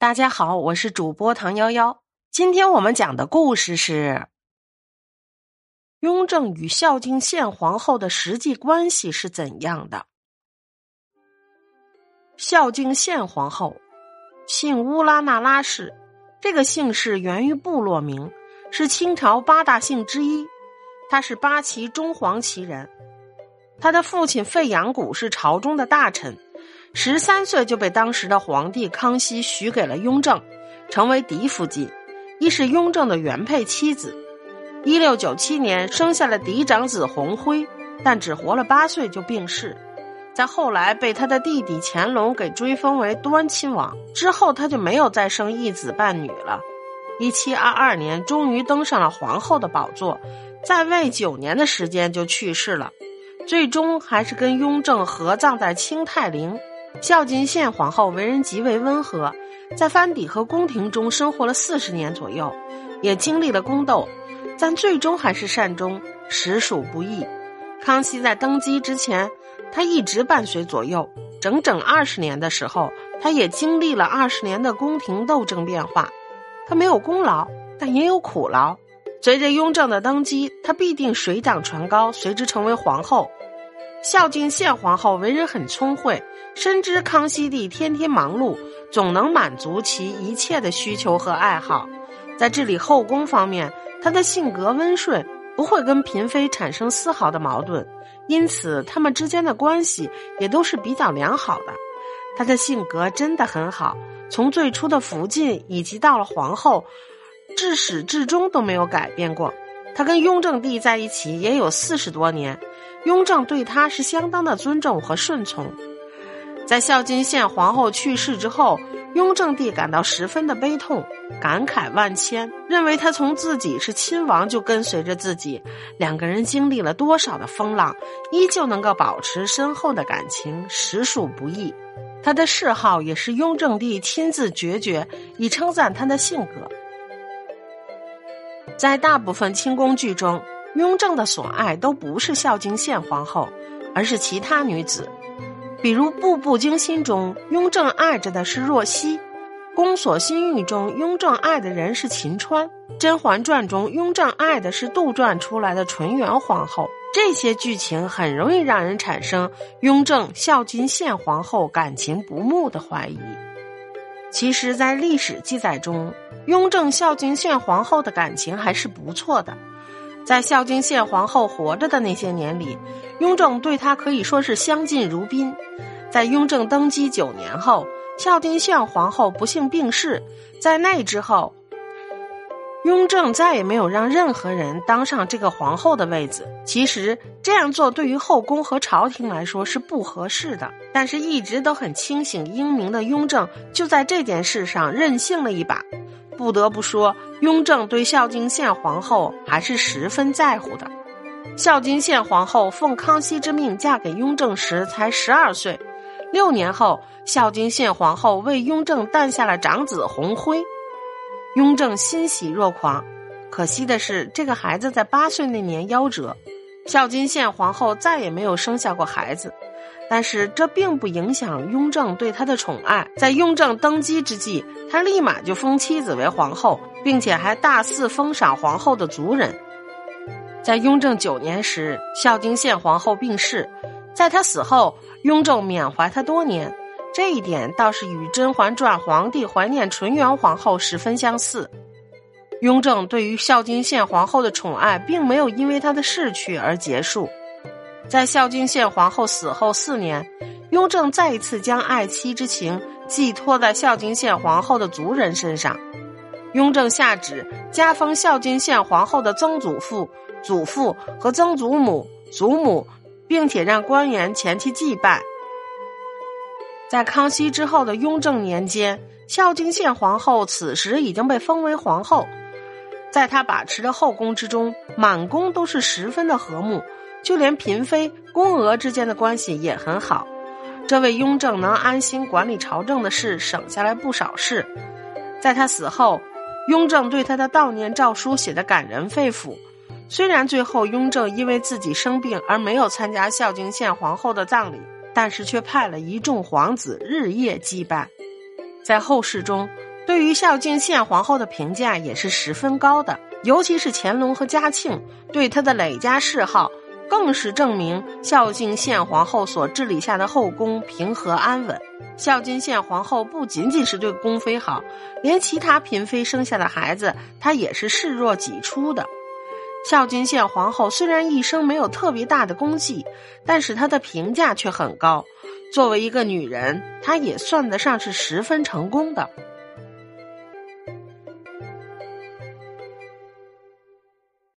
大家好，我是主播唐幺幺。今天我们讲的故事是雍正与孝敬献皇后的实际关系是怎样的？孝敬献皇后姓乌拉那拉氏，这个姓氏源于部落名，是清朝八大姓之一。他是八旗中黄旗人，他的父亲费扬古是朝中的大臣。十三岁就被当时的皇帝康熙许给了雍正，成为嫡福晋，亦是雍正的原配妻子。一六九七年生下了嫡长子弘辉，但只活了八岁就病逝。在后来被他的弟弟乾隆给追封为端亲王之后，他就没有再生一子半女了。一七二二年，终于登上了皇后的宝座，在位九年的时间就去世了，最终还是跟雍正合葬在清泰陵。孝敬献皇后为人极为温和，在藩邸和宫廷中生活了四十年左右，也经历了宫斗，但最终还是善终，实属不易。康熙在登基之前，他一直伴随左右，整整二十年的时候，他也经历了二十年的宫廷斗争变化。他没有功劳，但也有苦劳。随着雍正的登基，他必定水涨船高，随之成为皇后。孝敬献皇后为人很聪慧，深知康熙帝天天忙碌，总能满足其一切的需求和爱好。在治理后宫方面，她的性格温顺，不会跟嫔妃产生丝毫的矛盾，因此他们之间的关系也都是比较良好的。她的性格真的很好，从最初的福晋以及到了皇后，至始至终都没有改变过。她跟雍正帝在一起也有四十多年。雍正对他是相当的尊重和顺从，在孝敬献皇后去世之后，雍正帝感到十分的悲痛，感慨万千，认为他从自己是亲王就跟随着自己，两个人经历了多少的风浪，依旧能够保持深厚的感情，实属不易。他的嗜好也是雍正帝亲自决绝，以称赞他的性格。在大部分清宫剧中。雍正的所爱都不是孝敬献皇后，而是其他女子，比如《步步惊心》中，雍正爱着的是若曦；《宫锁心玉》中，雍正爱的人是秦川；《甄嬛传》中，雍正爱的是杜撰出来的纯元皇后。这些剧情很容易让人产生雍正孝敬献皇后感情不睦的怀疑。其实，在历史记载中，雍正孝敬献皇后的感情还是不错的。在孝敬献皇后活着的那些年里，雍正对她可以说是相敬如宾。在雍正登基九年后，孝敬献皇后不幸病逝，在那之后，雍正再也没有让任何人当上这个皇后的位子。其实这样做对于后宫和朝廷来说是不合适的，但是一直都很清醒英明的雍正就在这件事上任性了一把。不得不说，雍正对孝敬献皇后还是十分在乎的。孝敬献皇后奉康熙之命嫁给雍正时才十二岁，六年后，孝敬献皇后为雍正诞下了长子弘辉，雍正欣喜若狂。可惜的是，这个孩子在八岁那年夭折，孝敬献皇后再也没有生下过孩子。但是这并不影响雍正对她的宠爱。在雍正登基之际，他立马就封妻子为皇后，并且还大肆封赏皇后的族人。在雍正九年时，孝敬献皇后病逝，在她死后，雍正缅怀她多年。这一点倒是与《甄嬛传》皇帝怀念纯元皇后十分相似。雍正对于孝敬献皇后的宠爱，并没有因为她的逝去而结束。在孝敬献皇后死后四年，雍正再一次将爱妻之情寄托在孝敬献皇后的族人身上。雍正下旨加封孝敬献皇后的曾祖父、祖父和曾祖母、祖母，并且让官员前去祭拜。在康熙之后的雍正年间，孝敬献皇后此时已经被封为皇后，在他把持的后宫之中，满宫都是十分的和睦。就连嫔妃、宫娥之间的关系也很好，这为雍正能安心管理朝政的事省下来不少事。在他死后，雍正对他的悼念诏书写得感人肺腑。虽然最后雍正因为自己生病而没有参加孝敬献皇后的葬礼，但是却派了一众皇子日夜祭拜。在后世中，对于孝敬献皇后的评价也是十分高的，尤其是乾隆和嘉庆对她的累加谥号，更是证明孝敬献皇后所治理下的后宫平和安稳。孝敬献皇后不仅仅是对宫妃好，连其他嫔妃生下的孩子，她也是视若己出的。孝敬献皇后虽然一生没有特别大的功绩，但是她的评价却很高。作为一个女人，她也算得上是十分成功的。